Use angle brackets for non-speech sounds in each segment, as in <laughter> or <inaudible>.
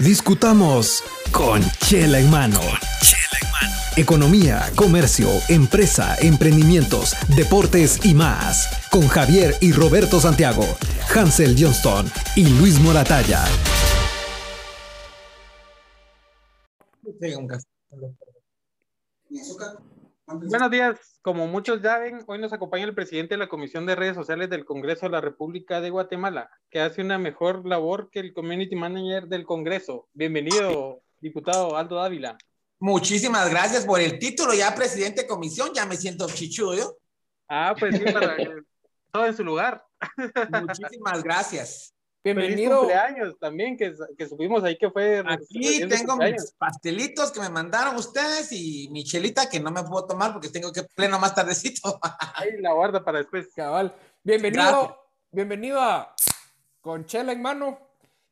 Discutamos con Chela en mano. Chela en mano. Economía, comercio, empresa, emprendimientos, deportes y más. Con Javier y Roberto Santiago, Hansel Johnston y Luis Moratalla. Buenos días. Como muchos ya ven, hoy nos acompaña el presidente de la Comisión de Redes Sociales del Congreso de la República de Guatemala, que hace una mejor labor que el Community Manager del Congreso. Bienvenido, diputado Aldo Dávila. Muchísimas gracias por el título, ya presidente de comisión, ya me siento chichudo. Ah, pues sí, para <laughs> todo en su lugar. Muchísimas gracias. Bienvenido. cumpleaños también, que, que subimos ahí que fue. Aquí tengo mis pastelitos que me mandaron ustedes y mi chelita que no me puedo tomar porque tengo que pleno más tardecito. <laughs> Ahí la guarda para después. Cabal. Bienvenido, bienvenido a Con Chela en mano.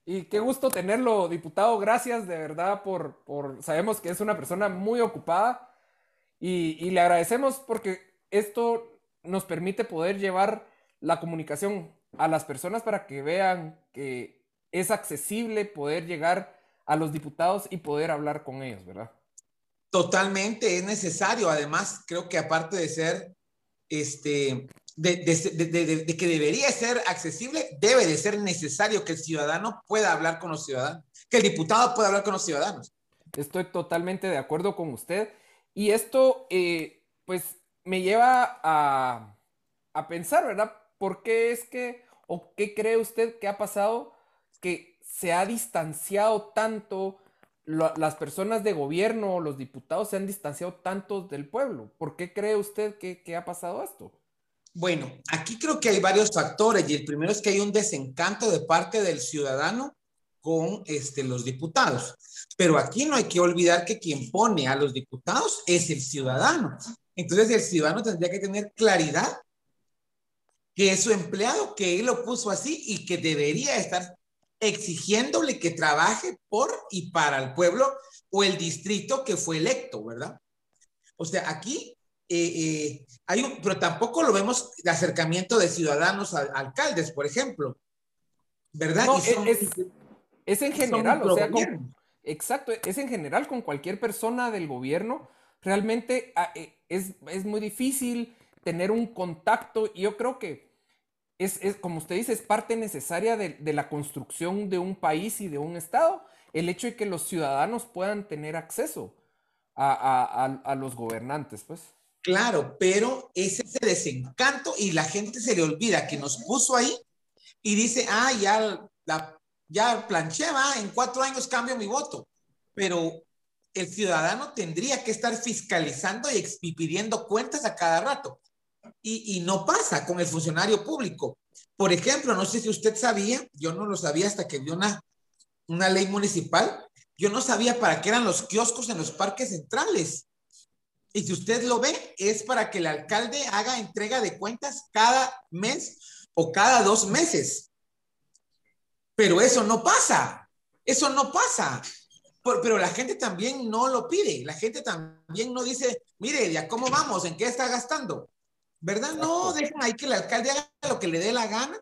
Y qué gusto tenerlo, diputado. Gracias de verdad por, por sabemos que es una persona muy ocupada y, y le agradecemos porque esto nos permite poder llevar la comunicación a las personas para que vean que es accesible poder llegar a los diputados y poder hablar con ellos, ¿verdad? Totalmente, es necesario. Además, creo que aparte de ser, este, de, de, que debería ser accesible, debe de ser necesario que el ciudadano pueda hablar con los ciudadanos, que el diputado pueda hablar con los ciudadanos. Estoy totalmente de acuerdo con usted. Y esto, eh, pues, me lleva a, a pensar, ¿verdad? ¿Por qué es que, o qué cree usted que ha pasado que se ha distanciado tanto, las personas de gobierno o los diputados se han distanciado tanto del pueblo? ¿Por qué cree usted que, ha pasado esto? Bueno, aquí creo que hay varios factores y el primero es que hay un desencanto de parte del ciudadano con este, los diputados. Pero aquí no hay que olvidar que quien pone a los diputados es el ciudadano. Entonces el ciudadano tendría que tener claridad que es su empleado, que él lo puso así y que debería estar exigiéndole que trabaje por y para el pueblo o el distrito que fue electo, ¿verdad? O sea, aquí eh, eh, hay un, pero tampoco lo vemos de acercamiento de ciudadanos a, alcaldes, por ejemplo, ¿verdad? es, en general, o sea, exacto, es en general con cualquier persona del gobierno, realmente ah, eh, es, es muy difícil tener un contacto. Y yo creo que es, como usted dice, es parte necesaria de, la construcción de un país y de un Estado, el hecho de que los ciudadanos puedan tener acceso a, los gobernantes, pues. Claro, pero es ese desencanto y la gente se le olvida que nos puso ahí y dice, ah, ya, ya planché, va, en cuatro años cambio mi voto. Pero el ciudadano tendría que estar fiscalizando y pidiendo cuentas a cada rato y, no pasa con el funcionario público. Por ejemplo, no sé si usted sabía, yo no lo sabía hasta que vi una, una ley municipal, yo no sabía para qué eran los kioscos en los parques centrales. Y si usted lo ve, es para que el alcalde haga entrega de cuentas cada mes o cada dos meses. Pero eso no pasa. Eso no pasa. pero la gente también no lo pide. La gente también no dice, mire, ¿ya cómo vamos? ¿En qué está gastando? ¿Verdad? No, dejen ahí que el alcalde haga lo que le dé la gana.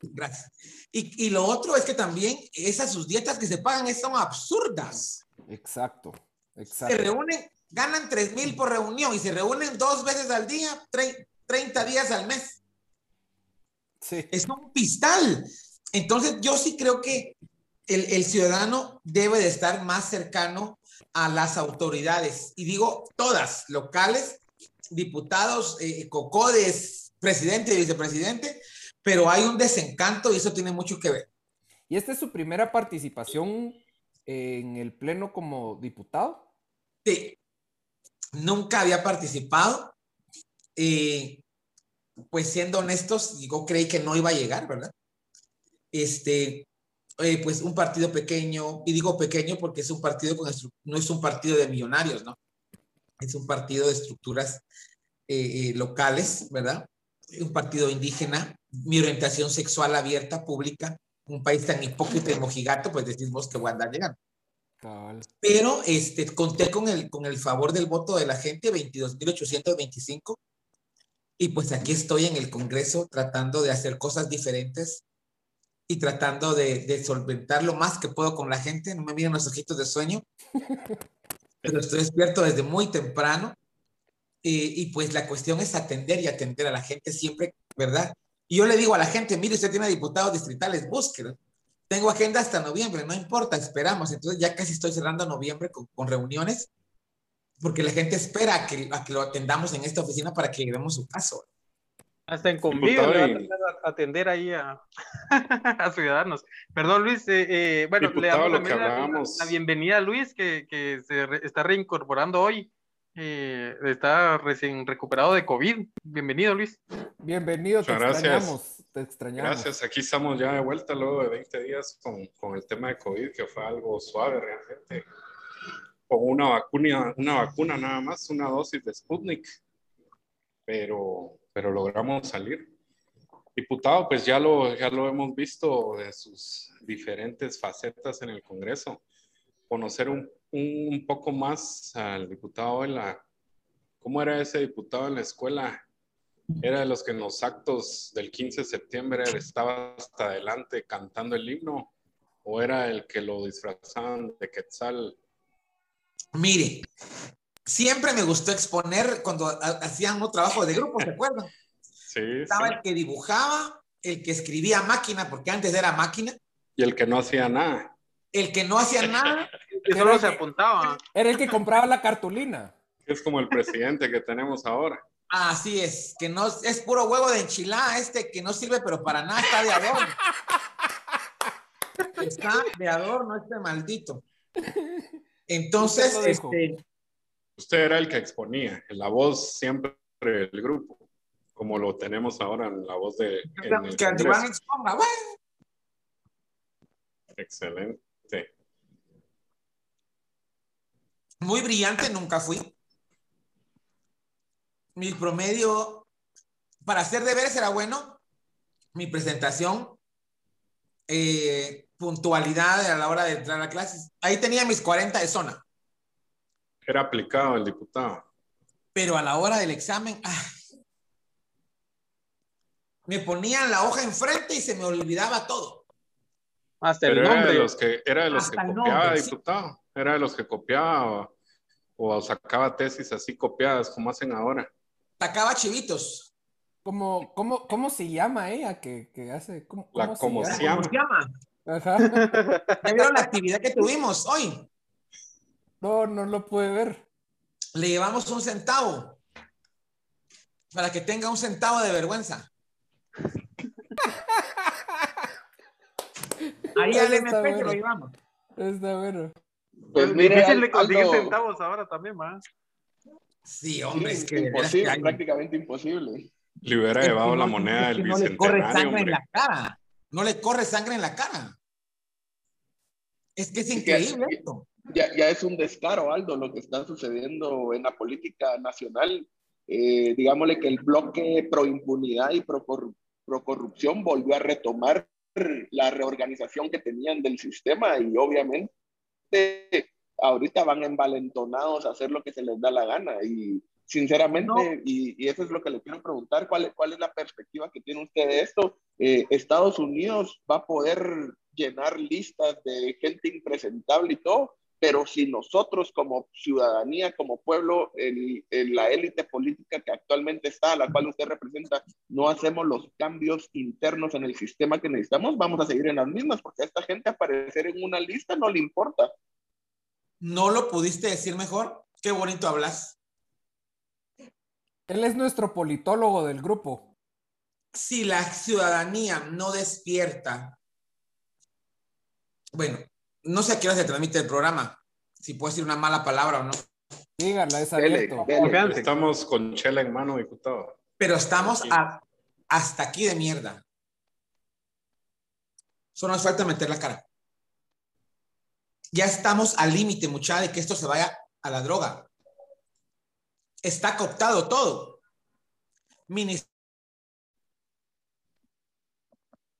Gracias. Y, y, lo otro es que también esas sus dietas que se pagan son absurdas. Exacto, exacto. Se reúnen, ganan 3 mil por reunión y se reúnen dos veces al día, 30 días al mes. Sí. Es un pistal. Entonces yo sí creo que el, el ciudadano debe de estar más cercano a las autoridades. Y digo todas, locales diputados, eh, cocodes, presidente y vicepresidente, pero hay un desencanto y eso tiene mucho que ver. ¿Y esta es su primera participación en el Pleno como diputado? Sí, nunca había participado. Eh, pues siendo honestos, yo creí que no iba a llegar, ¿verdad? Este, eh, pues un partido pequeño, y digo pequeño porque es un partido con no es un partido de millonarios, ¿no? Es un partido de estructuras eh, eh, locales, ¿verdad? Un partido indígena, mi orientación sexual abierta, pública, un país tan hipócrita y mojigato, pues decimos que voy a andar llegando. Pero este, conté con el, con el favor del voto de la gente, 22.825, y pues aquí estoy en el Congreso tratando de hacer cosas diferentes y tratando de, de, solventar lo más que puedo con la gente. No me miren los ojitos de sueño, <laughs> pero estoy despierto desde muy temprano. Y, pues la cuestión es atender y atender a la gente siempre, ¿verdad? Y yo le digo a la gente, mire, usted tiene diputados distritales, búsquelo. Tengo agenda hasta noviembre, no importa, esperamos. Entonces ya casi estoy cerrando noviembre con, reuniones, porque la gente espera que, a que lo atendamos en esta oficina para que llevemos su caso. Hasta en le va a atender ahí a, <laughs> a ciudadanos. Perdón, Luis. Eh, eh, bueno, le damos la, la, bienvenida a Luis, que, que se re, está reincorporando hoy. Eh, está recién recuperado de COVID. Bienvenido, Luis. Bienvenido, te Muchas extrañamos. Gracias. Te extrañamos. Gracias, aquí estamos ya de vuelta luego de 20 días con, con el tema de COVID, que fue algo suave realmente. Con una vacuna, una vacuna nada más, una dosis de Sputnik. Pero pero logramos salir. Diputado, pues ya lo, ya lo hemos visto de sus diferentes facetas en el Congreso. Conocer un, un poco más al diputado en la... ¿Cómo era ese diputado en la escuela? ¿Era de los que en los actos del 15 de septiembre estaba hasta adelante cantando el himno? ¿O era el que lo disfrazaban de Quetzal? Mire, siempre me gustó exponer cuando hacían un trabajo de grupo, ¿se acuerdan? <laughs> Sí. Estaba sí. el que dibujaba, el que escribía máquina, porque antes era máquina. Y el que no hacía nada. El que no hacía <laughs> nada. que solo se apuntaba. Era el que compraba la cartulina. Es como el presidente que tenemos ahora. Así es, que no es puro huevo de enchilada, este que no sirve, pero para nada está de adorno. <laughs> Está de adorno este maldito. Entonces, este, usted era el que exponía, la voz siempre del grupo, como lo tenemos ahora en la voz de... En el que Iván exponga, bueno. Excelente. Muy brillante nunca fui. Mi promedio, para hacer deberes era bueno. Mi presentación, eh, puntualidad a la hora de entrar a clases. Ahí tenía mis 40 de zona. Era aplicado el diputado. Pero a la hora del examen, ay, me ponían la hoja enfrente y se me olvidaba todo. Hasta Pero el era nombre. de los que, era de los que copiaba, nombre, sí. diputado. Era de los que copiaba o, o sacaba tesis así copiadas como hacen ahora. Sacaba chivitos. ¿Cómo, cómo, cómo se llama ella que, que hace? ¿Cómo, La cómo se como llama? se llama. ¿Cómo se llama? Ajá. <laughs> ¿Ya vieron la actividad que tuvimos hoy? No, no lo pude ver. Le llevamos un centavo para que tenga un centavo de vergüenza. Ahí al MP lo llevamos. Está bueno. Pues mire, difícil de conseguir Aldo, centavos ahora también, ¿va? Sí, hombre, sí, es que que imposible, hay- prácticamente imposible. Le hubiera es que llevado no- la moneda del que no le corre sangre en la cara. No le corre sangre en la cara. Es que es Es que- increíble esto. Ya, ya es un descaro, Aldo, lo que está sucediendo en la política nacional. Eh, digámosle que el bloque pro impunidad y pro, pro corrupción volvió a retomar la reorganización que tenían del sistema y obviamente ahorita van envalentonados a hacer lo que se les da la gana y sinceramente, No. y, y eso es lo que le quiero preguntar, ¿cuál, cuál es la perspectiva que tiene usted de esto? Eh, Estados Unidos va a poder llenar listas de gente impresentable y todo, pero si nosotros como ciudadanía, como pueblo, en, en la élite política que actualmente está, a la cual usted representa, no hacemos los cambios internos en el sistema que necesitamos, vamos a seguir en las mismas, porque a esta gente aparecer en una lista no le importa. ¿No lo pudiste decir mejor? Qué bonito hablas. Él es nuestro politólogo del grupo. Si la ciudadanía no despierta, bueno, no sé a qué hora se transmite el programa, si puedo decir una mala palabra o no, Dígala, es abierto. dele. Estamos con chela en mano, diputado. pero estamos a- hasta aquí de mierda. Solo nos falta meter la cara. Ya estamos al límite, muchacha, de que esto se vaya a la droga. Está cooptado todo. Minis-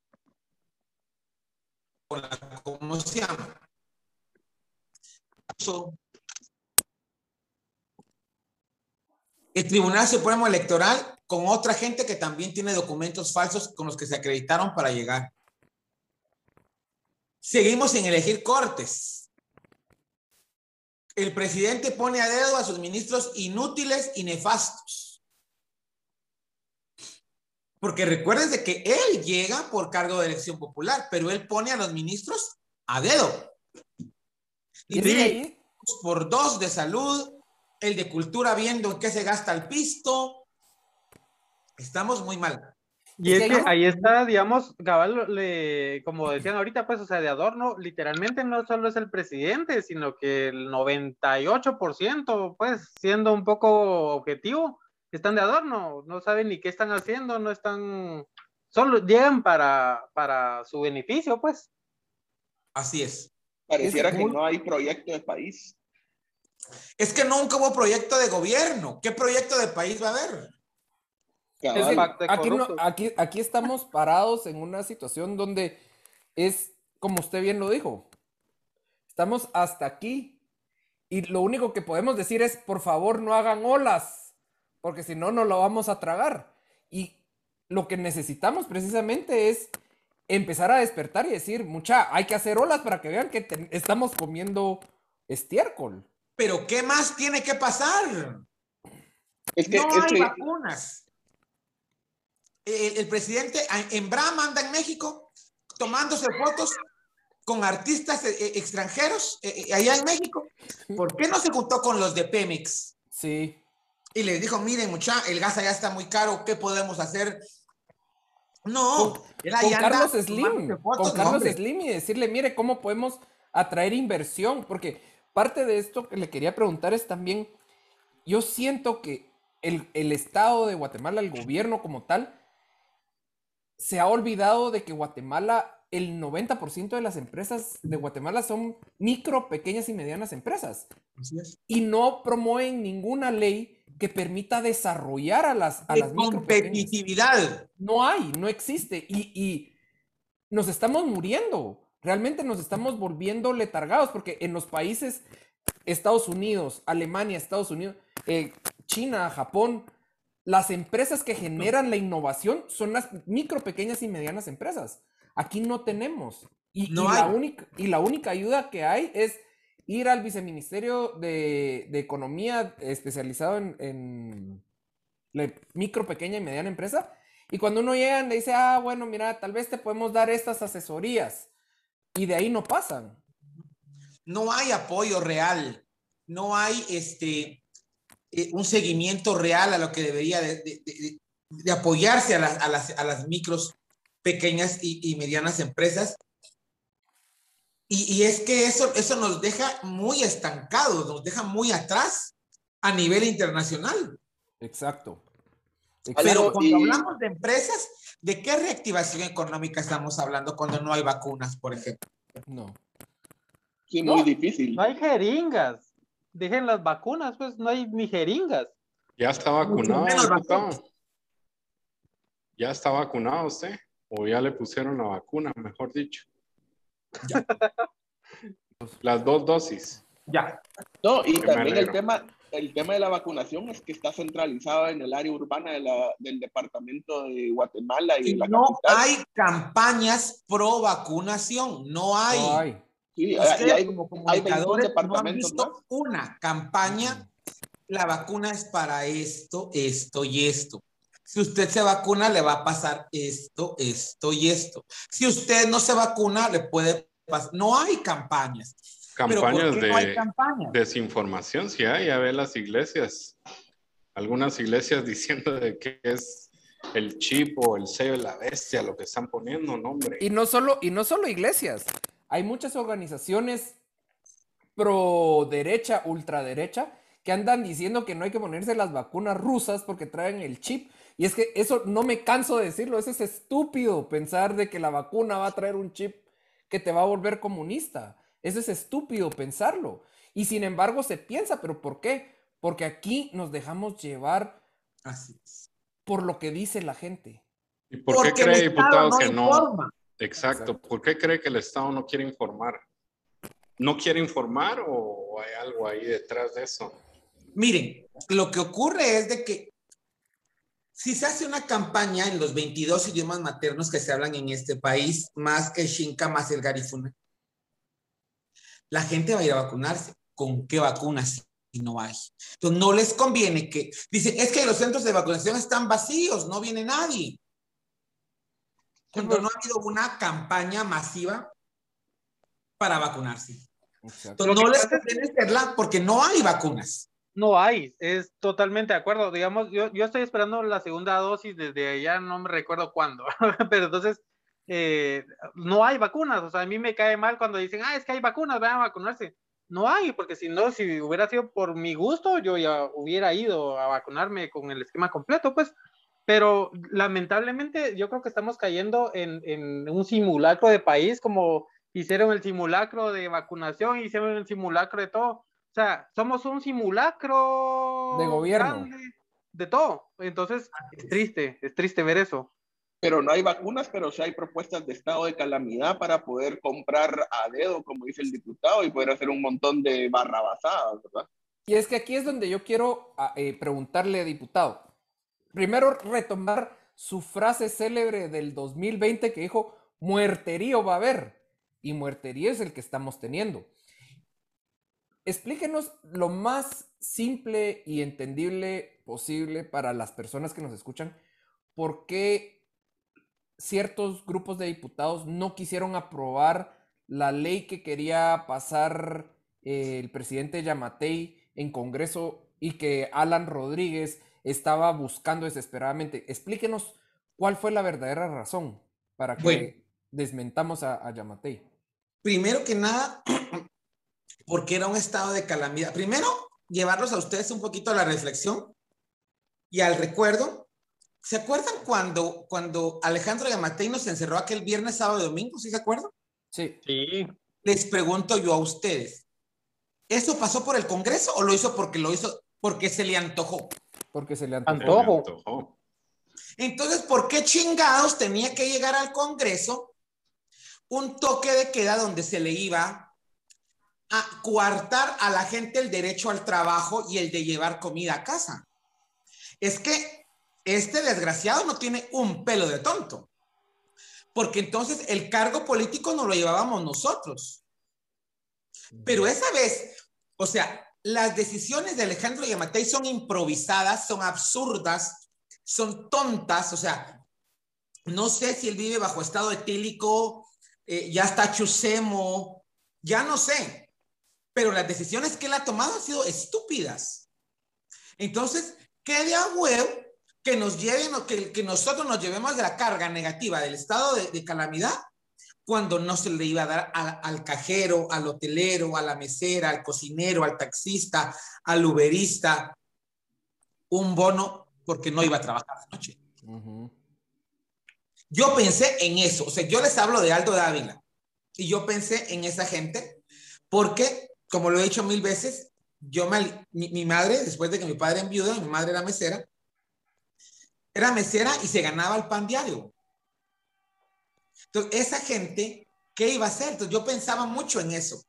con la- ¿Cómo se llama? El Tribunal Supremo Electoral con otra gente que también tiene documentos falsos con los que se acreditaron para llegar. Seguimos sin elegir cortes. El presidente pone a dedo a sus ministros inútiles y nefastos. Porque recuerden de que él llega por cargo de elección popular, pero él pone a los ministros a dedo. Y Sí. por dos de salud, el de cultura viendo en qué se gasta el pisto. Estamos muy mal. Y Es que ahí está, digamos, cabal, le, como decían ahorita, pues, o sea, de adorno, literalmente no solo es el presidente, sino que el 98%, pues, siendo un poco objetivo, están de adorno, no saben ni qué están haciendo, no están, solo llegan para, para su beneficio, pues. Así es. Pareciera Es que muy- no hay proyecto de país. Es que nunca hubo proyecto de gobierno. ¿Qué proyecto de país va a haber? Es que aquí, no- aquí, aquí estamos parados en una situación donde es, como usted bien lo dijo, estamos hasta aquí y lo único que podemos decir es, por favor, no hagan olas, porque si no, no lo vamos a tragar. Y lo que necesitamos precisamente es empezar a despertar y decir, mucha, hay que hacer olas para que vean que te- estamos comiendo estiércol. Pero ¿qué más tiene que pasar? Es que, no es hay que- vacunas. El, el presidente a- en Brahma anda en México tomándose fotos con artistas eh, eh, extranjeros eh, allá en México. ¿Por qué no se juntó con los de Pemex? Sí. Y les dijo, miren, mucha, el gas allá está muy caro, ¿qué podemos hacer? No, con Carlos Slim, fotos, con Carlos. Slim y decirle, mire, ¿cómo podemos atraer inversión? Porque parte de esto que le quería preguntar es también, yo siento que el, el Estado de Guatemala, el gobierno como tal, se ha olvidado de que Guatemala, el 90% de las empresas de Guatemala son micro, pequeñas y medianas empresas Así es. y no promueven ninguna ley que permita desarrollar a las, a De las competitividad. No hay, no existe. Y, y nos estamos muriendo. Realmente nos estamos volviendo letargados porque en los países, Estados Unidos, Alemania, Estados Unidos, eh, China, Japón, las empresas que generan la innovación son las micro, pequeñas y medianas empresas. Aquí no tenemos. Y, No y la, única, y la única ayuda que hay es ir al viceministerio de, de Economía especializado en, en la micro, pequeña y mediana empresa. Y cuando uno llega, le dice, ah, bueno, mira, tal vez te podemos dar estas asesorías. Y de ahí no pasan. no hay apoyo real, no hay este, eh, un seguimiento real a lo que debería de, apoyarse a las, a, las, a las micros, pequeñas y, y medianas empresas. Y, y es que eso, eso nos deja muy estancados, nos deja muy atrás a nivel internacional. Exacto. Pero cuando y- hablamos de empresas, ¿de qué reactivación económica estamos hablando cuando no hay vacunas, por ejemplo? No. sí, No. muy difícil. No hay jeringas. Dejen las vacunas, pues, no hay ni jeringas. Ya está vacunado. Ya está vacunado usted. O ya le pusieron la vacuna, mejor dicho. <laughs> Las dos dosis. Ya. No, y también el tema, el tema de la vacunación es que está centralizado en el área urbana de la- del departamento de Guatemala y Y de la no capital. hay campañas pro vacunación, no hay. No hay. Sí, hay, como hay 21 comunicadores no han departamentos visto más. una campaña. La vacuna es para esto, esto y esto. Si usted se vacuna, le va a pasar esto, esto y esto. Si usted no se vacuna, le puede pasar. No hay campañas. Pero ¿por Campañas qué no hay de campañas? desinformación, si hay, ya ve las iglesias. Algunas iglesias <laughs> diciendo de que es el chip o el sello de la bestia lo que están poniendo, no, hombre. Y no solo, y no solo iglesias. Hay muchas organizaciones pro derecha, ultraderecha, que andan diciendo que no hay que ponerse las vacunas rusas porque traen el chip. Y es que eso no me canso de decirlo, eso es estúpido pensar de que la vacuna va a traer un chip que te va a volver comunista. Eso es estúpido pensarlo. Y sin embargo se piensa, pero ¿por qué? Porque aquí nos dejamos llevar Así es. por lo que dice la gente. ¿Y por qué Porque cree, diputado, no que no? informa. Exacto. Exacto. ¿Por qué cree que el Estado no quiere informar? ¿No quiere informar o hay algo ahí detrás de eso? Miren, lo que ocurre es de que si se hace una campaña en los 22 idiomas maternos que se hablan en este país, más el Xinca, más el Garifuna, la gente va a ir a vacunarse. ¿Con qué vacunas si no hay? Entonces, no les conviene que, dicen, es que los centros de vacunación están vacíos, no viene nadie. Cuando no ha habido una campaña masiva para vacunarse. Entonces, no les conviene hacerla porque no hay vacunas. No hay, es totalmente de acuerdo. Digamos, yo, yo estoy esperando la segunda dosis desde allá, no me recuerdo cuándo, <laughs> pero entonces eh, no hay vacunas. O sea, a mí me cae mal cuando dicen, ah, es que hay vacunas, vayan a vacunarse. No hay, porque si no, si hubiera sido por mi gusto, yo ya hubiera ido a vacunarme con el esquema completo, pues. Pero lamentablemente yo creo que estamos cayendo en, en un simulacro de país, como hicieron el simulacro de vacunación, hicieron el simulacro de todo. O sea, somos un simulacro de gobierno. de todo. Entonces, es triste, es triste ver eso pero no hay vacunas, pero sí hay propuestas de estado de calamidad para poder comprar a dedo, como dice el diputado, y poder hacer un montón de barrabasadas, ¿verdad? Y es que aquí es donde yo quiero ah, eh, preguntarle, diputado. Primero, retomar su frase célebre del 2020 que dijo, muerterío va a haber, y muerterío es el que estamos teniendo. Explíquenos lo más simple y entendible posible para las personas que nos escuchan, por qué ciertos grupos de diputados no quisieron aprobar la ley que quería pasar eh, el presidente Yamatei en Congreso y que Alan Rodríguez estaba buscando desesperadamente. Explíquenos cuál fue la verdadera razón para que desmentamos a, a Yamatei. Primero que nada, <clears throat> porque era un estado de calamidad. Primero, llevarlos a ustedes un poquito a la reflexión y al recuerdo ¿Se acuerdan cuando, cuando Alejandro Yamatei nos encerró aquel viernes, sábado y domingo? ¿Sí se acuerdan? Sí. Sí. Les pregunto yo a ustedes, ¿eso pasó por el Congreso o lo hizo porque lo hizo porque se le antojó? Porque se le antojó. Antojo. Entonces, ¿por qué chingados tenía que llegar al Congreso un toque de queda donde se le iba a coartar a la gente el derecho al trabajo y el de llevar comida a casa? Es que este desgraciado no tiene un pelo de tonto. Porque entonces el cargo político no lo llevábamos nosotros. Pero esa vez, o sea, las decisiones de Alejandro Yamatei son improvisadas, son absurdas, son tontas, o sea, no sé si él vive bajo estado etílico, eh, ya está chusemo, ya no sé, pero las decisiones que él ha tomado han sido estúpidas. Entonces, ¿qué de a huevo que nos lleven o que, que nosotros nos llevemos de la carga negativa del estado de, calamidad cuando no se le iba a dar al cajero, al hotelero, a la mesera, al cocinero, al taxista, al uberista, un bono porque no iba a trabajar la noche. Yo pensé en eso, o sea, yo les hablo de Aldo Dávila y yo pensé en esa gente porque, como lo he dicho mil veces, yo me, mi, mi madre, después de que mi padre enviudó, mi madre era mesera, era mesera y se ganaba el pan diario. Entonces, esa gente, ¿qué iba a hacer? Entonces, yo pensaba mucho en eso.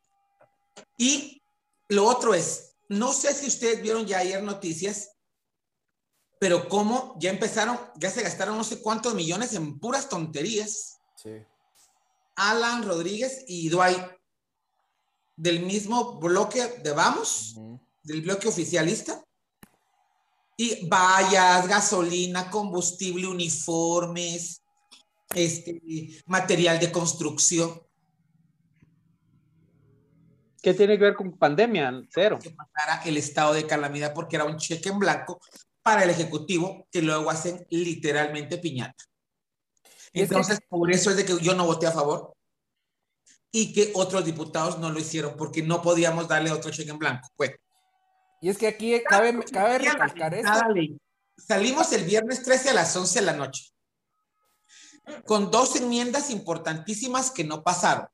Y lo otro es, no sé si ustedes vieron ya ayer noticias, pero cómo ya empezaron, ya se gastaron no sé cuántos millones en puras tonterías. Sí. Alan Rodríguez y Dwight, del mismo bloque de Vamos, del bloque oficialista, y vallas, gasolina, combustible, uniformes, este, material de construcción. ¿Qué tiene que ver con pandemia? Cero. Que pasara el estado de calamidad porque era un cheque en blanco para el Ejecutivo que luego hacen literalmente piñata. Entonces, por eso es de que yo no voté a favor y que otros diputados no lo hicieron porque no podíamos darle otro cheque en blanco. Bueno, y es que aquí cabe, cabe recalcar esto. Salimos el viernes 13 a las 11 de la noche, con dos enmiendas importantísimas que no pasaron.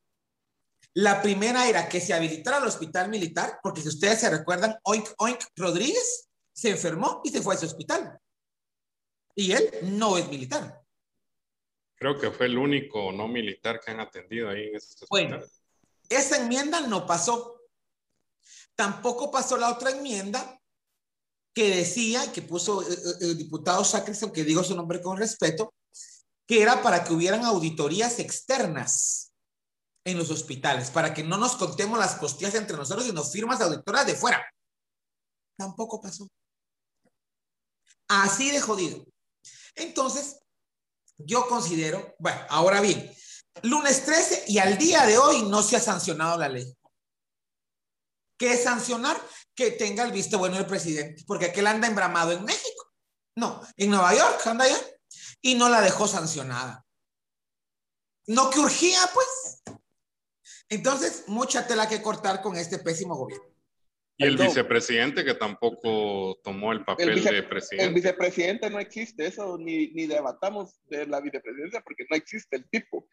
La primera era que se habilitara el hospital militar, porque si ustedes se recuerdan, Oink Oink Rodríguez se enfermó y se fue a ese hospital. Y él no es militar. Creo que fue el único no militar que han atendido ahí en ese hospital. Bueno, esa enmienda no pasó Tampoco pasó la otra enmienda que decía, que puso eh, eh, el, diputado Sacristán, que digo su nombre con respeto, que era para que hubieran auditorías externas en los hospitales, para que no nos contemos las costillas entre nosotros y nos firmas auditoras de fuera. Tampoco pasó. Así de jodido. Entonces, yo considero, bueno, ahora bien, lunes 13 y al día de hoy no se ha sancionado la ley. ¿Qué es sancionar? Que tenga el visto bueno del presidente, porque aquel anda embramado en México. No, en Nueva York anda allá y no la dejó sancionada. No que urgía, pues. Entonces, mucha tela que cortar con este pésimo gobierno. Y el vicepresidente que tampoco tomó el papel de presidente. El vicepresidente no existe, eso ni, ni debatamos de la vicepresidencia porque no existe el tipo.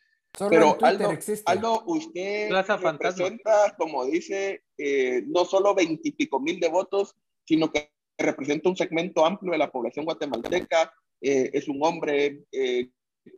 Pero Aldo, Aldo, usted representa, como dice, eh, no solo veintipico mil de votos, sino que representa un segmento amplio de la población guatemalteca, eh, es un hombre, eh,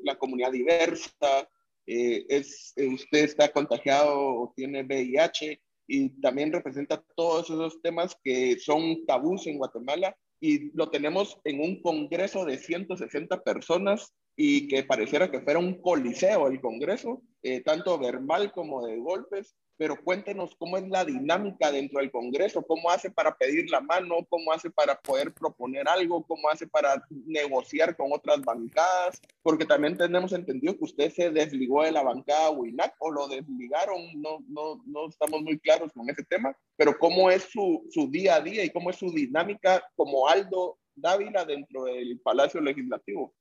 la comunidad diversa, es, usted está contagiado o tiene VIH, y también representa todos esos temas que son tabús en Guatemala y lo tenemos en un congreso de 160 personas y que pareciera que fuera un coliseo el congreso, eh, tanto verbal como de golpes, pero cuéntenos cómo es la dinámica dentro del Congreso, cómo hace para pedir la mano, cómo hace para poder proponer algo, cómo hace para negociar con otras bancadas, porque también tenemos entendido que usted se desligó de la bancada WINAC o lo desligaron, no, no, no estamos muy claros con ese tema, pero cómo es su, su día a día y cómo es su dinámica como Aldo Dávila dentro del Palacio Legislativo.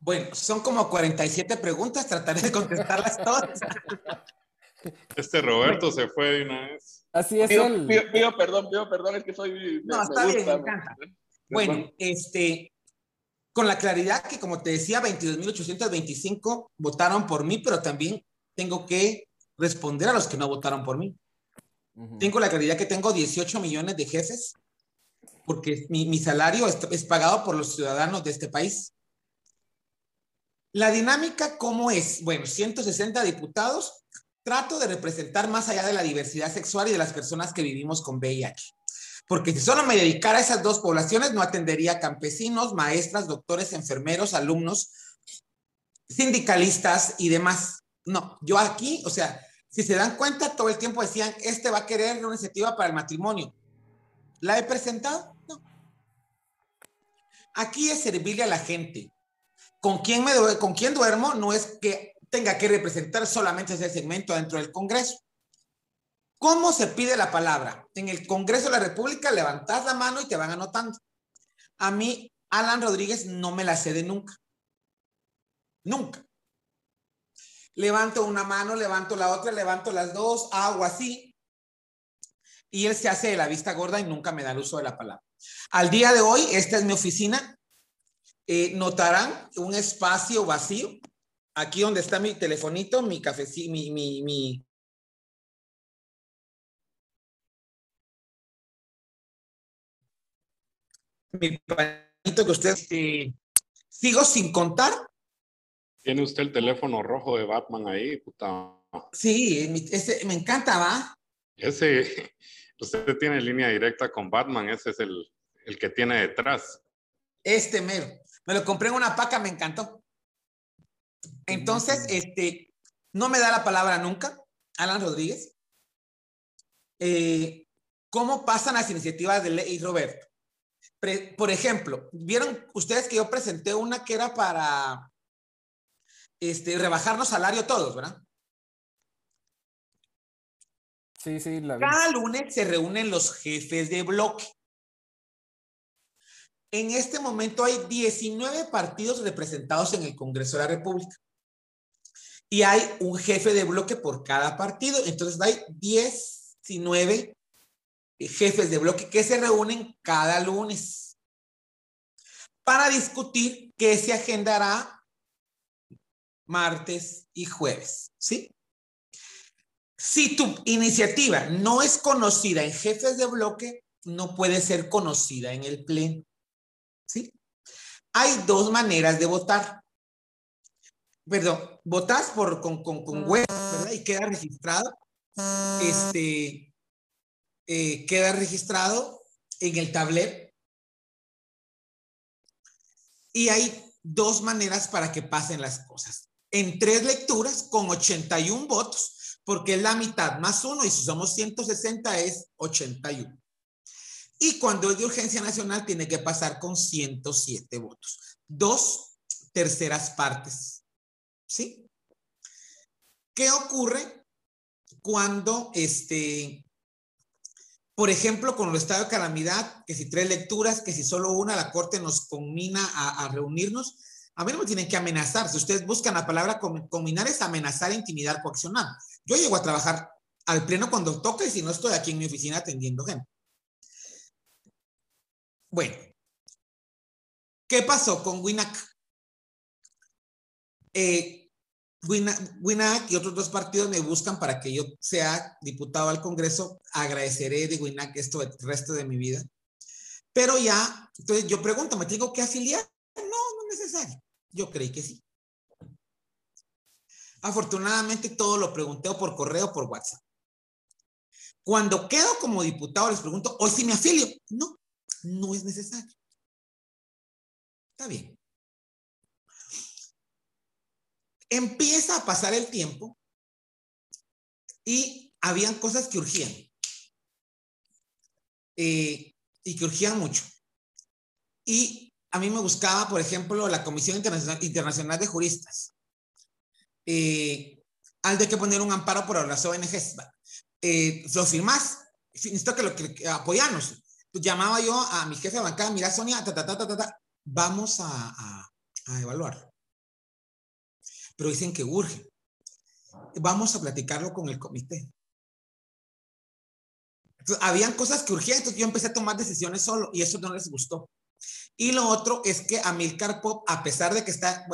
Bueno, son como 47 preguntas, trataré de contestarlas todas. <laughs> <laughs> Este Roberto se fue de una vez. Así es. Pido, pido, perdón, pido perdón, es que soy. No, está bien, me encanta. Bueno, este, con la claridad que, como te decía, 22.825 votaron por mí, pero también tengo que responder a los que no votaron por mí. Tengo la claridad que tengo 18 millones de jefes, porque mi, mi salario es, es, pagado por los ciudadanos de este país. La dinámica, ¿cómo es? Bueno, 160 diputados trato de representar más allá de la diversidad sexual y de las personas que vivimos con VIH. Porque si solo me dedicara a esas dos poblaciones, no atendería a campesinos, maestras, doctores, enfermeros, alumnos, sindicalistas y demás. No, yo aquí, o sea, si se dan cuenta, todo el tiempo decían, este va a querer una iniciativa para el matrimonio. ¿La he presentado? No. Aquí es servirle a la gente. ¿Con quién, me, con quién duermo? No es que tenga que representar solamente ese segmento dentro del Congreso. ¿Cómo se pide la palabra? En el Congreso de la República levantas la mano y te van anotando. A mí, Alan Rodríguez no me la cede nunca. Nunca. Levanto una mano, levanto la otra, levanto las dos, hago así. Y él se hace de la vista gorda y nunca me da el uso de la palabra. Al día de hoy, esta es mi oficina. Eh, notarán un espacio vacío aquí donde está mi telefonito, mi cafecito, mi, mi, mi, mi panito que usted eh, sigo sin contar. Tiene usted el teléfono rojo de Batman ahí, puta. Sí, ese, me encanta, ¿va? Ese, <laughs> usted tiene línea directa con Batman, ese es el, el que tiene detrás. Este mero. Me lo compré en una paca, me encantó. Entonces, este, no me da la palabra nunca, Alan Rodríguez. Eh, ¿Cómo pasan las iniciativas de ley, Roberto? por ejemplo, vieron ustedes que yo presenté una que era para este, rebajarnos salario todos, ¿verdad? Sí, sí. La Cada lunes se reúnen los jefes de bloque. En este momento hay 19 partidos representados en el Congreso de la República y hay un jefe de bloque por cada partido. Entonces hay 19 jefes de bloque que se reúnen cada lunes para discutir qué se agendará martes y jueves, ¿sí? Si tu iniciativa no es conocida en jefes de bloque, no puede ser conocida en el pleno. Hay dos maneras de votar perdón, votas por, con, con, con web, ¿verdad? Y queda registrado, este, eh, queda registrado en el tablet. Y hay dos maneras para que pasen las cosas. En tres lecturas, con 81 votos, porque es la mitad más uno y si somos 160 es 81. Y cuando es de urgencia nacional tiene que pasar con 107 votos. Dos terceras partes. ¿Sí? ¿Qué ocurre cuando, este, por ejemplo, con el estado de calamidad, que si tres lecturas, que si solo una, la Corte nos combina a, a reunirnos? A mí no me tienen que amenazar. Si ustedes buscan la palabra combinar, es amenazar, intimidar, coaccionar. Yo llego a trabajar al pleno cuando toca y si no estoy aquí en mi oficina atendiendo gente. Bueno, ¿qué pasó con WINAC? Eh, WINAC y otros dos partidos me buscan para que yo sea diputado al Congreso. Agradeceré de WINAC esto el resto de mi vida. Pero ya, entonces yo pregunto, ¿me tengo que afiliar? No, no es necesario. Yo creí que sí. Afortunadamente todo lo pregunté por correo por WhatsApp. Cuando quedo como diputado les pregunto, ¿hoy sí me afilio? No, no es necesario. Está bien. Empieza a pasar el tiempo y habían cosas que urgían. Eh, y que urgían mucho. Y a mí me buscaba, por ejemplo, la Comisión Internacional, de Juristas. Eh, al de que poner un amparo por las ONGs. Eh, lo firmás, necesito que lo que, apoyarnos. Llamaba yo a mi jefe de bancada, mira Sonia, ta, vamos a, a, a evaluarlo. Pero dicen que urge. Vamos a platicarlo con el comité. Habían cosas que urgían, entonces yo empecé a tomar decisiones solo y eso no les gustó. Y lo otro es que Amilcar Pop, a pesar de que está,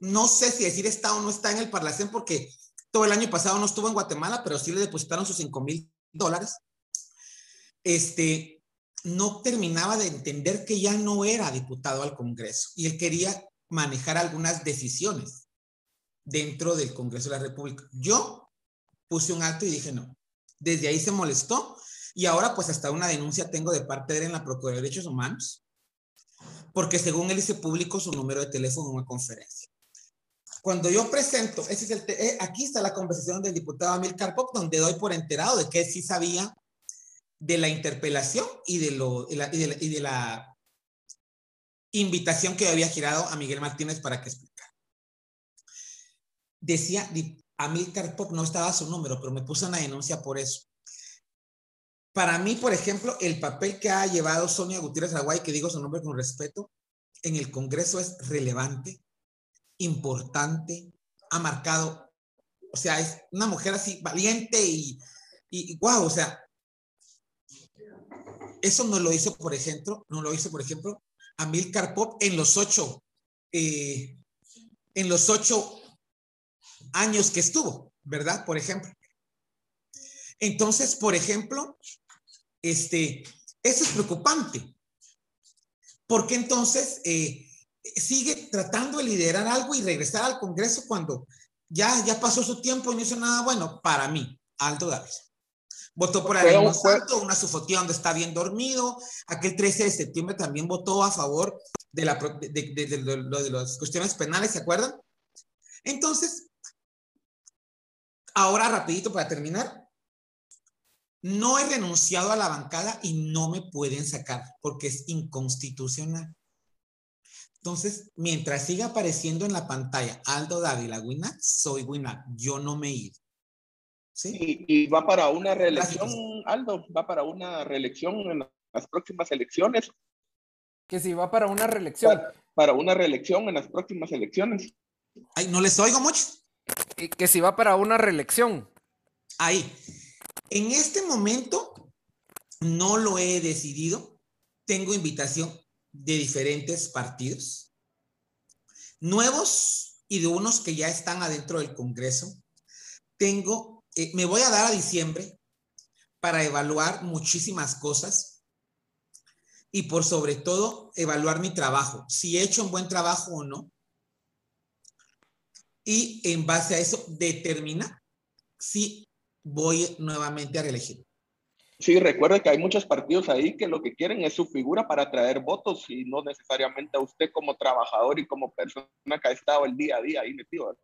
no sé si decir está o no está en el Parlacén porque todo el año pasado no estuvo en Guatemala, pero sí le depositaron sus 5 mil dólares. Este, no terminaba de entender que ya no era diputado al Congreso y él quería manejar algunas decisiones dentro del Congreso de la República. Yo puse un alto y dije no. Desde ahí se molestó y ahora pues hasta una denuncia tengo de parte de él en la Procuraduría de Derechos Humanos porque según él hizo público su número de teléfono en una conferencia. Cuando yo presento, ese es el eh, aquí está la conversación del diputado Amilcar Pop, donde doy por enterado de que sí sabía de la interpelación y de, lo, y de, la, invitación que había girado a Miguel Martínez para que explicara. Decía, Amilcar Pop no estaba su número, pero me puso una denuncia por eso. Para mí, por ejemplo, el papel que ha llevado Sonia Gutiérrez Aguay, que digo su nombre con respeto, en el Congreso es relevante, importante, ha marcado, o sea, es una mujer así valiente y, y, wow, o sea, eso no lo hizo, por ejemplo, no lo hizo, por ejemplo, Amilcar Pop en los ocho, eh, en los ocho años que estuvo, ¿verdad? Por ejemplo. Entonces, por ejemplo, este, eso es preocupante, porque entonces eh, sigue tratando de liderar algo y regresar al Congreso cuando ya, ya pasó su tiempo y no hizo nada bueno para mí, Aldo Davis. Votó por Arena Santo, una sufoquía donde está bien dormido. Aquel 13 de septiembre también votó a favor de, la, de, de, de las cuestiones penales, ¿se acuerdan? Entonces, ahora rapidito para terminar, no he renunciado a la bancada y no me pueden sacar porque es inconstitucional. Entonces, mientras siga apareciendo en la pantalla Aldo Dávila Winac, soy Winac, yo no me he ido. ¿Sí? Y, va para una reelección, Aldo, va para una reelección en las próximas elecciones. Que si va para una reelección. Para, una reelección en las próximas elecciones. Ay, no les oigo mucho. Que si va para una reelección. Ahí. En este momento no lo he decidido. Tengo invitación de diferentes partidos, nuevos y de unos que ya están adentro del Congreso. Tengo, eh, me voy a dar a diciembre para evaluar muchísimas cosas y por sobre todo evaluar mi trabajo, si he hecho un buen trabajo o no. Y en base a eso determina si voy nuevamente a reelegir. Sí, recuerde que hay muchos partidos ahí que lo que quieren es su figura para atraer votos y no necesariamente a usted como trabajador y como persona que ha estado el día a día ahí metido.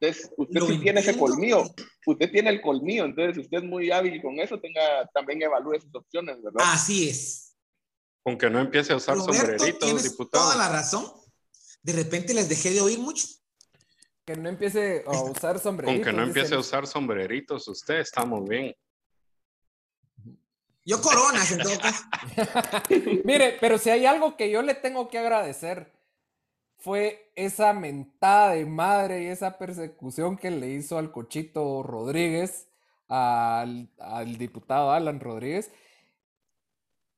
Entonces, usted sí tiene ese colmillo, usted tiene el colmillo, entonces usted es muy hábil con eso, tenga, también evalúe sus opciones, ¿verdad? Así es. Aunque no empiece a usar sombreritos, diputado. Toda la razón. De repente les dejé de oír mucho. Que no empiece a usar sombreritos. Aunque no empiece a usar sombreritos, usted estamos bien. Yo coronas en todo caso. <laughs> Mire, pero si hay algo que yo le tengo que agradecer, fue esa mentada de madre y esa persecución que le hizo al cochito Rodríguez, al, al diputado Alan Rodríguez.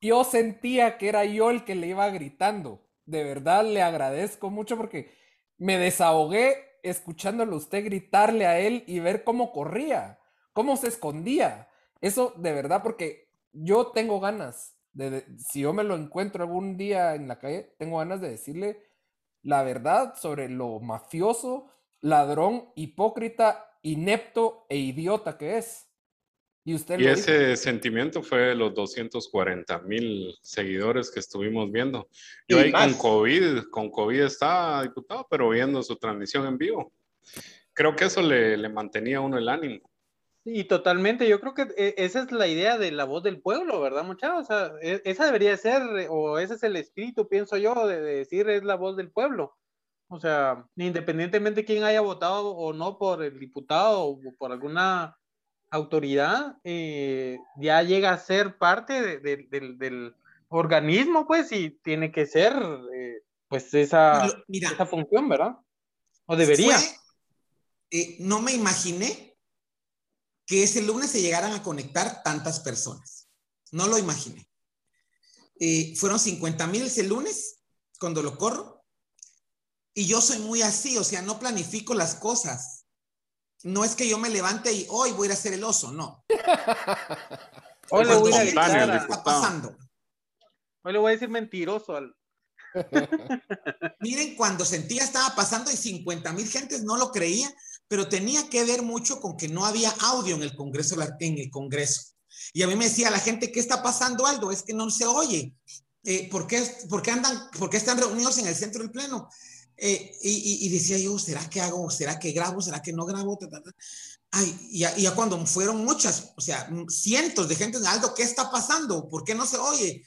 Yo sentía que era yo el que le iba gritando. De verdad le agradezco mucho porque me desahogué escuchándolo usted gritarle a él y ver cómo corría, cómo se escondía. Eso de verdad, porque yo tengo ganas de, si yo me lo encuentro algún día en la calle, tengo ganas de decirle la verdad sobre lo mafioso, ladrón, hipócrita, inepto e idiota que es. Y, usted y ese sentimiento fue de los 240 mil seguidores que estuvimos viendo. Yo ahí con COVID, con COVID estaba diputado, pero viendo su transmisión en vivo. Creo que eso le, le mantenía a uno el ánimo. Y totalmente, yo creo que eh, esa es la idea de la voz del pueblo, ¿verdad, muchachos? O sea, e, esa debería ser, o ese es el espíritu, pienso yo, de, decir es la voz del pueblo. O sea, independientemente de quién haya votado o no por el diputado o por alguna autoridad, eh, ya llega a ser parte del organismo, pues, y tiene que ser, eh, pues, esa, esa función, ¿verdad? O debería. no me imaginé que ese lunes se llegaran a conectar tantas personas. No lo imaginé. Eh, fueron 50 mil ese lunes cuando lo corro. Y yo soy muy así, o sea, no planifico las cosas. No es que yo me levante y hoy voy a ir a hacer el oso, no. <laughs> hoy le voy a decir, está pasando. Hoy le voy a decir mentiroso al. <laughs> Miren, cuando sentía estaba pasando y 50 mil gentes no lo creía, pero tenía que ver mucho con que no había audio en el Congreso, en el Congreso. Y a mí me decía la gente, ¿qué está pasando, Aldo? Es que no se oye. Eh, ¿por, qué, andan, por qué están reunidos en el centro del pleno? Eh, y, decía yo, ¿será que hago? ¿Será que grabo? ¿Será que no grabo? Ay, y ya, cuando fueron muchas, o sea, cientos de gente, Aldo, ¿qué está pasando? ¿Por qué no se oye?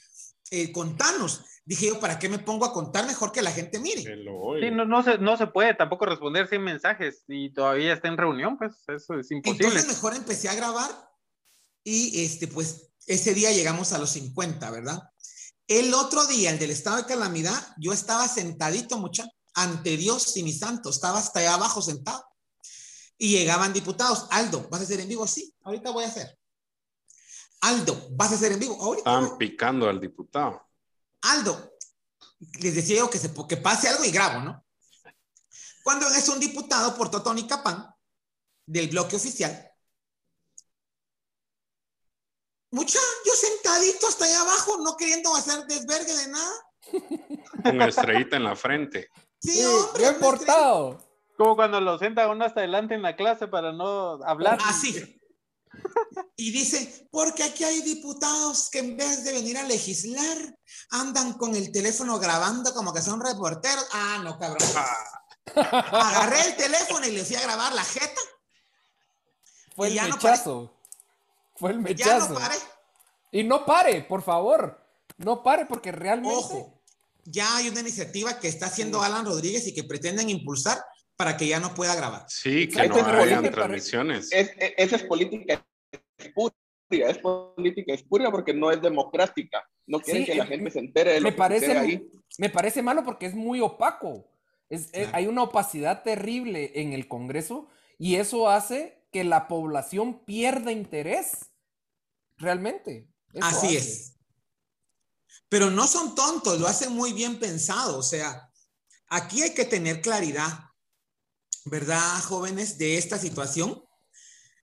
Eh, contanos dije yo, ¿para qué me pongo a contar mejor que la gente mire? Sí, no, no, se, no se puede tampoco responder sin mensajes y todavía está en reunión, pues eso es imposible. Entonces mejor empecé a grabar y este, pues ese día llegamos a los 50, ¿verdad? El otro día, el del estado de calamidad, yo estaba sentadito, mucha, ante Dios y mi santo, estaba hasta allá abajo sentado. Y llegaban diputados, Aldo, ¿vas a hacer en vivo? Sí, ahorita voy a hacer. Aldo, ¿vas a hacer en vivo? Ahorita. Estaban picando al diputado. Aldo, les decía yo que, se, que pase algo y grabo, ¿no? Cuando es un diputado por Totón y Capán, del bloque oficial, mucha, yo sentadito hasta allá abajo, no queriendo hacer desvergue de nada. Una estrellita en la frente. Sí, hombre, bien portado. Como cuando lo sienta uno hasta adelante en la clase para no hablar. Así. Y dice, porque aquí hay diputados que en vez de venir a legislar, andan con el teléfono grabando como que son reporteros. Ah, no, cabrón. Agarré el teléfono y le fui a grabar la jeta. Fue el mechazo. Fue el mechazo. Ya no Y no pare, por favor. No pare porque realmente... Ojo, ya hay una iniciativa que está haciendo Alan Rodríguez y que pretenden impulsar para que ya no pueda grabar. Sí, que no hayan transmisiones. esa es política espuria, es política espuria porque no es democrática. No quieren que la gente se entere de lo me que parece, ahí. Me parece malo porque es muy opaco. Es, hay una opacidad terrible en el Congreso y eso hace que la población pierda interés. Realmente. Así es. Pero no son tontos, lo hacen muy bien pensado. O sea, aquí hay que tener claridad. ¿verdad, jóvenes, de esta situación?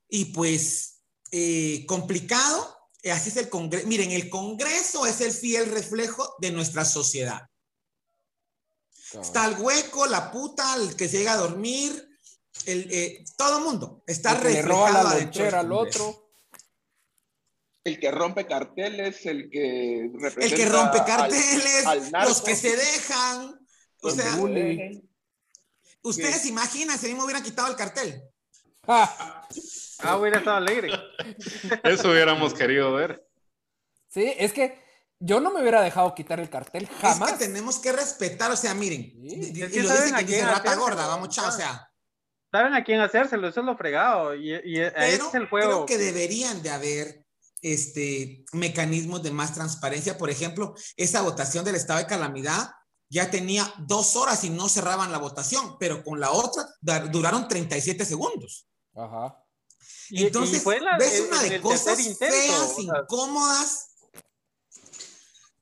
Y pues, eh, complicado, eh, así es el Congreso. Miren, el Congreso es el fiel reflejo de nuestra sociedad. Está el hueco, la puta, el que se llega a dormir, el, eh, todo el mundo está reflejado. Le roba la lonchera al otro. el que rompe carteles, el que El que rompe carteles, los que se dejan. O sea, ustedes sí. imaginan si a mí me hubieran quitado el cartel. Ah, hubiera estado alegre. <laughs> Eso hubiéramos querido ver. Sí, es que yo no me hubiera dejado quitar el cartel jamás. Es que tenemos que respetar, o sea, miren, sí. y, lo dicen que dice rata gorda, vamos, chao, o sea. Saben a quién hacérselo, eso es lo fregado, y, y es el juego. Creo que deberían de haber este, mecanismos de más transparencia. Por ejemplo, esa votación del estado de calamidad ya tenía dos horas y no cerraban la votación, pero con la otra duraron 37 segundos. Ajá. Entonces, ves una de cosas feas, incómodas,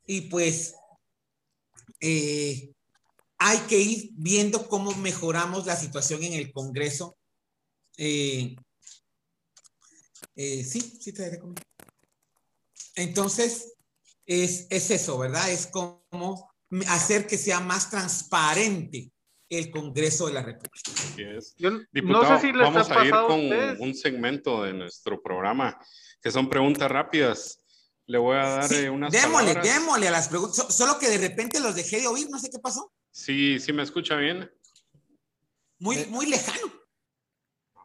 y pues eh, hay que ir viendo cómo mejoramos la situación en el Congreso. Eh, eh, sí, sí te daré conmigo. Entonces, es, es eso, ¿verdad? Es como hacer que sea más transparente el Congreso de la República. Diputado, no sé si vamos a ir con un segmento de nuestro programa que son preguntas rápidas. Le voy a dar sí, eh, unas démosle, palabras. démosle a las preguntas. Solo que de repente los dejé de oír, no sé qué pasó. Sí, sí me escucha bien. Muy, eh. muy lejano.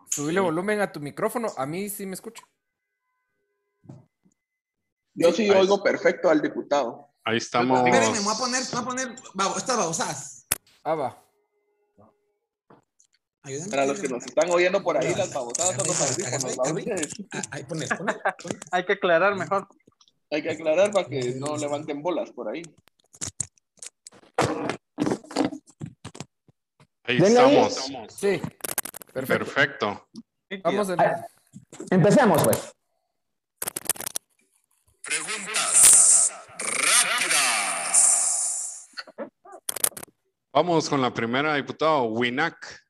Subile volumen a tu micrófono. A mí sí me escucha. Yo sí Ahí oigo perfecto al diputado. Ahí estamos. Espérenme, me voy a poner, me voy a poner estas babosadas. Ah, va. Ayúdame, Para los que nos están oyendo por ahí, las babosadas son los audífonos. Poner, poner, Hay que aclarar mejor. Hay que aclarar para que no levanten bolas por ahí. Ahí estamos. Sí. Perfecto. Perfecto. Vamos a... Empecemos, pues. Preguntas rápidas. Vamos con la primera, diputado. WINAC.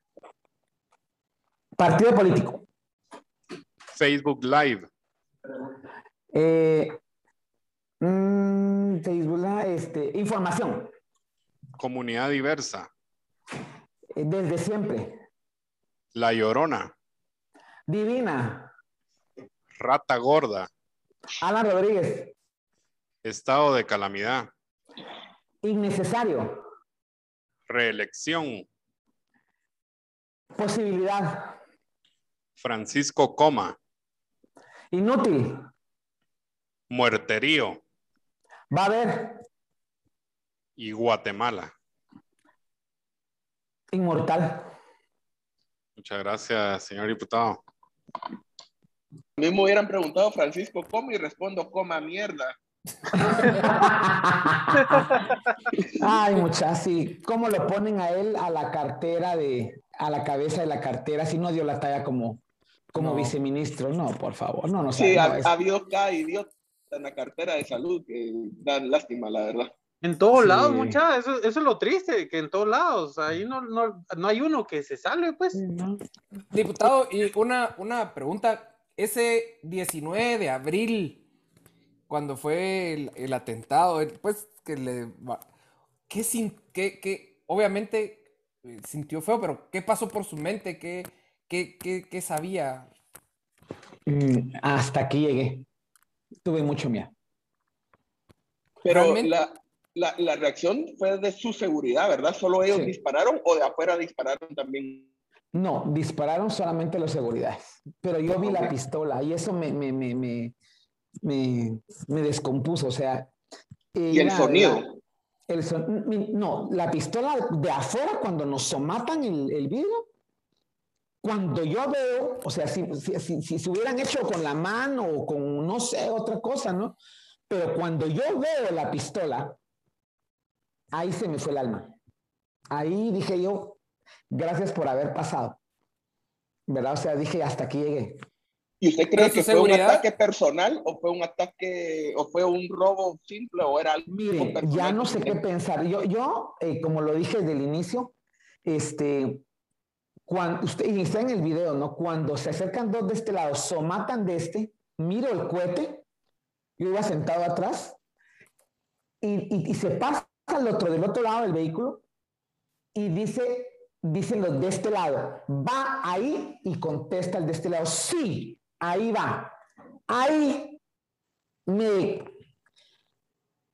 Partido político. Facebook Live. Eh, mmm, Facebook Live, este, información. Comunidad diversa. Eh, desde siempre. La Llorona. Divina. Rata Gorda. Alan Rodríguez. Estado de calamidad. Innecesario. Reelección. Posibilidad. Francisco Coma. Inútil. Muerterío. Va a haber. Y Guatemala. Inmortal. Muchas gracias, señor diputado. A mí me hubieran preguntado, Francisco, ¿cómo? Y respondo, coma mierda. <laughs> Ay, muchachos, sí. ¿Cómo lo ponen a él a la cartera de, a la cabeza de la cartera si no dio la talla como, como No. viceministro? No, por favor, no, no. Sí, no, ha, es- ha habido cada idiota en la cartera de salud que dan lástima, la verdad. En todos Sí. lados, mucha, eso, eso es lo triste, que en todos lados, ahí no, no, no hay uno que se salve, pues. No. Diputado, y una, una pregunta. Ese 19 de abril, cuando fue el, el atentado, pues que le... ¿Qué, sin, qué, qué- obviamente eh, sintió feo, pero ¿qué pasó por su mente? ¿Qué, qué, qué, qué sabía? Mm, Hasta aquí llegué. Tuve mucho miedo. Pero la, la, la reacción fue de su seguridad, ¿verdad? ¿Solo ellos Sí. dispararon o de afuera dispararon también? No, dispararon solamente los seguridades, pero yo vi la pistola y eso me, me, me, me, me, me descompuso, o sea. ¿Y el sonido? la- el son- no, la pistola de afuera cuando nos somatan el, el vidrio, cuando yo veo, o sea, si, si, si, si se hubieran hecho con la mano o con, no sé, otra cosa, ¿no? Pero cuando yo veo la pistola, ahí se me fue el alma. Ahí dije yo, gracias por haber pasado. ¿Verdad? O sea, dije, hasta aquí llegué. ¿Y usted cree que fue un seguridad- ataque personal o fue un ataque o fue un robo simple o era algo Mire, personal? ya no sé qué pensar. Yo, yo eh, como lo dije desde el inicio, este, cuando usted, y está en el video, ¿no? Cuando se acercan dos de este lado, somatan de este, miro el cohete, yo iba sentado atrás, y, y- y se pasa al otro, del otro lado del vehículo, y dice, dicen los de este lado, va ahí, y contesta el de este lado, sí, ahí va. Ahí me...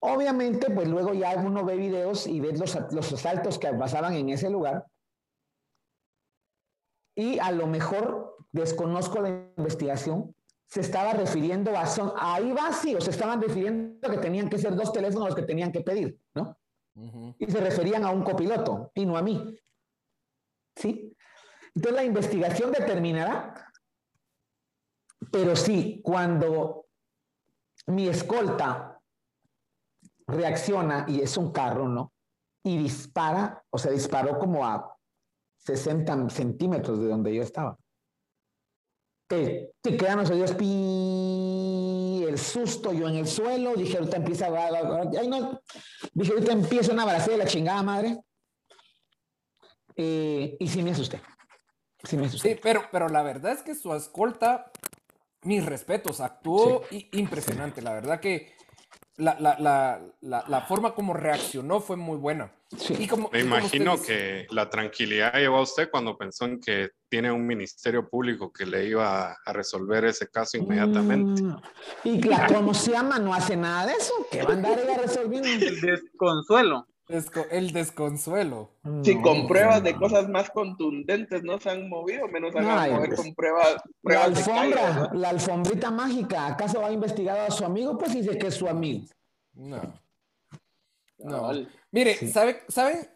Obviamente, pues luego ya uno ve videos y ve los, los asaltos que pasaban en ese lugar. Y a lo mejor desconozco la investigación, se estaba refiriendo a son, ahí va sí, o se estaban refiriendo a que tenían que ser dos teléfonos los que tenían que pedir, ¿no? Y se referían a un copiloto y no a mí. ¿Sí? Entonces la investigación determinará, pero sí, cuando mi escolta reacciona y es un carro, ¿no? Y dispara, o sea, disparó como a 60 centímetros de donde yo estaba te, te quedan los oídos, pi, el susto, yo en el suelo, dije, ahorita empieza, ay no, dije, ahorita empieza una balacera de la chingada madre. Eh, y sí me asusté. Sí me asusté. Sí, pero, pero la verdad es que su escolta, mis respetos, actuó impresionante. La verdad que la, la, la, la, forma como reaccionó fue muy buena. Y como, Me imagino que la tranquilidad llevó a usted cuando pensó en que tiene un ministerio público que le iba a resolver ese caso inmediatamente. Mm. Y la como se llama no hace nada de eso, que va a andar a resolver. El desconsuelo. el desconsuelo. Si con pruebas de cosas más contundentes no se han movido, menos van a mover con pruebas, la alfombra, la alfombrita mágica, ¿acaso va a investigar a su amigo? Pues dice que es su amigo. No. No. Mire, ¿sabe, sabe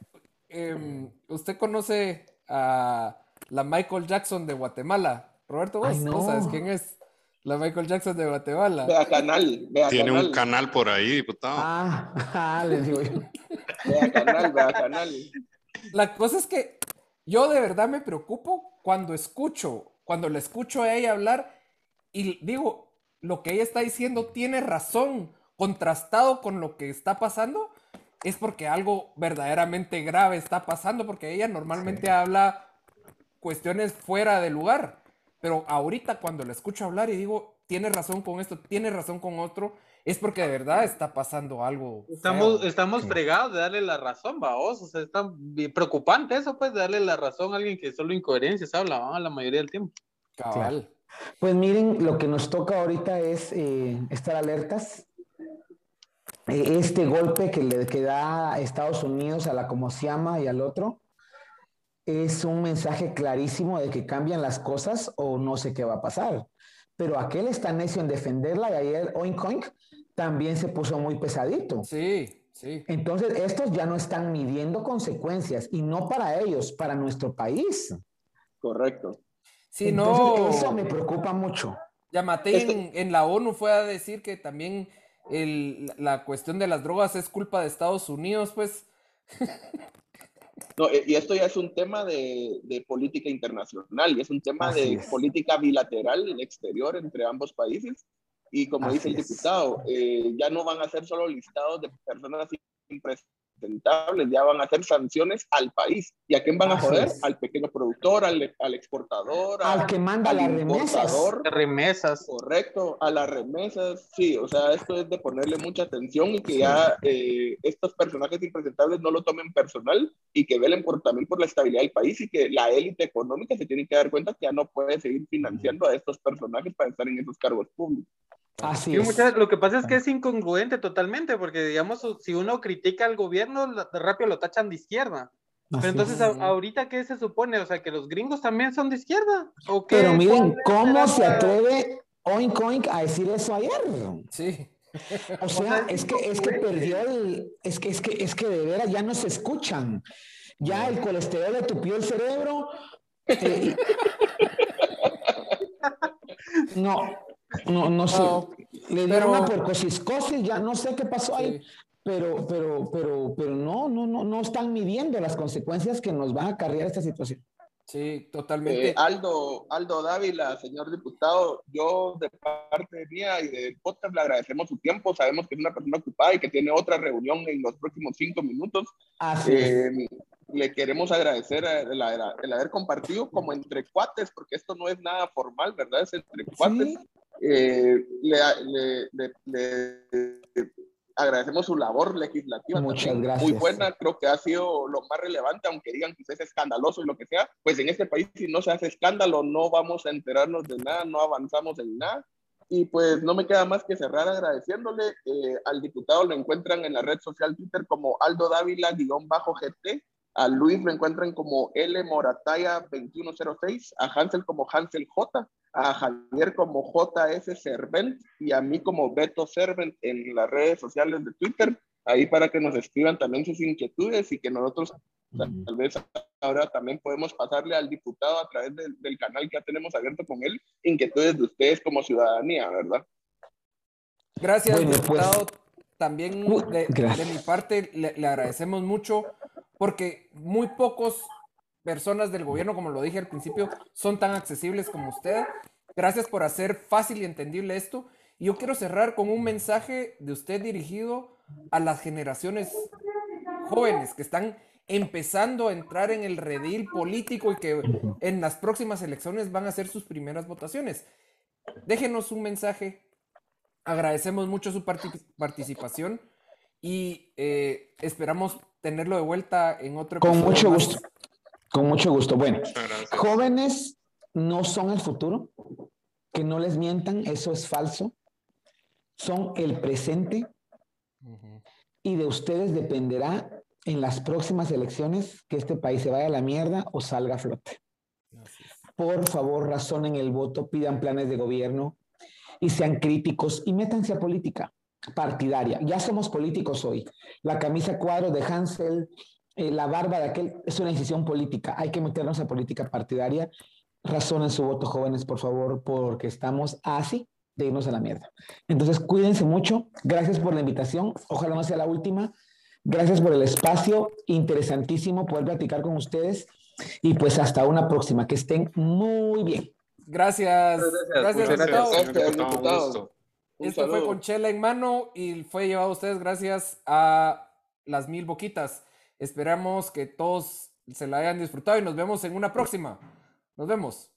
em, usted conoce a la Michael Jackson de Guatemala. Roberto, vos no. sabes quién es. La Michael Jackson de Guatemala. Vea canal. Vea Tiene un canal por ahí, diputado. Ah, <laughs> ah le digo yo. Vea canal, vea canal. La cosa es que yo de verdad me preocupo cuando escucho, cuando le escucho a ella hablar y digo, lo que ella está diciendo tiene razón, contrastado con lo que está pasando, es porque algo verdaderamente grave está pasando, porque ella normalmente habla cuestiones fuera de lugar. Pero ahorita cuando la escucho hablar y digo, tiene razón con esto, tiene razón con otro, es porque de verdad está pasando algo. Estamos, estamos fregados de darle la razón, vaos. O sea, está preocupante eso, pues, de darle la razón a alguien que solo incoherencias habla la mayoría del tiempo. Cabal. Pues miren, lo que nos toca ahorita es eh, estar alertas. Eh, este golpe que le que da a Estados Unidos a la como se llama y al otro, es un mensaje clarísimo de que cambian las cosas o no sé qué va a pasar. Pero aquel está necio en defenderla y ayer Oink Oink también se puso muy pesadito. Sí, sí. Entonces, estos ya no están midiendo consecuencias y no para ellos, para nuestro país. Correcto. Sí, no. Eso me preocupa mucho. Yamate este en, la ONU fue a decir que también la cuestión de las drogas es culpa de Estados Unidos, pues. No, eh, y esto ya es un tema de, política internacional y es un tema de política bilateral en el exterior entre ambos países. Y como dice el diputado, eh, ya no van a ser solo listados de personas ya van a hacer sanciones al país. ¿Y a quién van a joder? Al pequeño productor, al, al exportador, al, que manda las remesas. remesas. Correcto, a las remesas. Sí, o sea, esto es de ponerle mucha atención y que ya eh, estos personajes impresentables no lo tomen personal y que velen por, también por la estabilidad del país y que la élite económica se tiene que dar cuenta que ya no puede seguir financiando a estos personajes para estar en esos cargos públicos. Así lo que pasa es que es incongruente totalmente, porque digamos, si uno critica al gobierno, rápido lo tachan de izquierda. Pero entonces, ahorita, ¿qué se supone? O sea, que los gringos también son de izquierda. ¿O Pero miren, ¿cómo se atreve Oink Oink a decir eso ayer? Sí. O <laughs> sea, es que, es que perdió el. Es que, es que, es que de veras ya no se escuchan. Ya el colesterol de tu piel cerebro. <laughs> Eh, <laughs> no, no, no sé. Le dieron una puercociscosis, ya no sé qué pasó ahí. Pero, pero, pero, pero no, no, no, no están midiendo las consecuencias que nos va a acarrear esta situación. Sí, totalmente. Eh, Aldo, Aldo Dávila, señor diputado, yo de parte mía y del podcast le agradecemos su tiempo. Sabemos que es una persona ocupada y que tiene otra reunión en los próximos cinco minutos. Así eh, Le queremos agradecer el, haber compartido como entre cuates, porque esto no es nada formal, ¿verdad? Es entre cuates. Eh, le, agradecemos su labor legislativa. Muchas gracias. Muy buena, creo que ha sido lo más relevante, aunque digan que es escandaloso y lo que sea, pues en este país si no se hace escándalo no vamos a enterarnos de nada, no avanzamos en nada. Y pues no me queda más que cerrar agradeciéndole. Eh, al diputado lo encuentran en la red social Twitter como Aldo Dávila-GT. A Luis lo encuentran como L Morataya 2106. A Hansel como Hansel J. A Javier como JS Servent. Y a mí como Beto Servent en las redes sociales de Twitter. Ahí para que nos escriban también sus inquietudes y que nosotros tal vez ahora también podemos pasarle al diputado a través del canal que ya tenemos abierto con él, inquietudes de ustedes como ciudadanía, ¿verdad? Gracias, pues, diputado. también de, mi parte le, agradecemos mucho porque muy pocos personas del gobierno, como lo dije al principio, son tan accesibles como usted. Gracias por hacer fácil y entendible esto. Y yo quiero cerrar con un mensaje de usted dirigido a las generaciones jóvenes que están empezando a entrar en el redil político y que en las próximas elecciones van a hacer sus primeras votaciones. Déjenos un mensaje. Agradecemos mucho su participación y eh, esperamos tenerlo de vuelta en otro Con mucho gusto. Con mucho gusto. Bueno, jóvenes no son el futuro. Que no les mientan, eso es falso. Son el presente. Y de ustedes dependerá en las próximas elecciones que este país se vaya a la mierda o salga a flote. Por favor, razonen el voto, pidan planes de gobierno y sean críticos y métanse a política partidaria. Ya somos políticos hoy. La camisa cuadro de Hansel, eh, la barba de aquel, es una decisión política. Hay que meternos a política partidaria. Razonen su voto, jóvenes, por favor, porque estamos así de irnos a la mierda. Entonces, cuídense mucho. Gracias por la invitación. Ojalá no sea la última. Gracias por el espacio, interesantísimo poder platicar con ustedes y pues hasta una próxima, que estén muy bien. Gracias. Gracias, gracias, Esto fue con chela en mano y fue llevado a ustedes gracias a las mil boquitas. Esperamos que todos se la hayan disfrutado y nos vemos en una próxima. Nos vemos.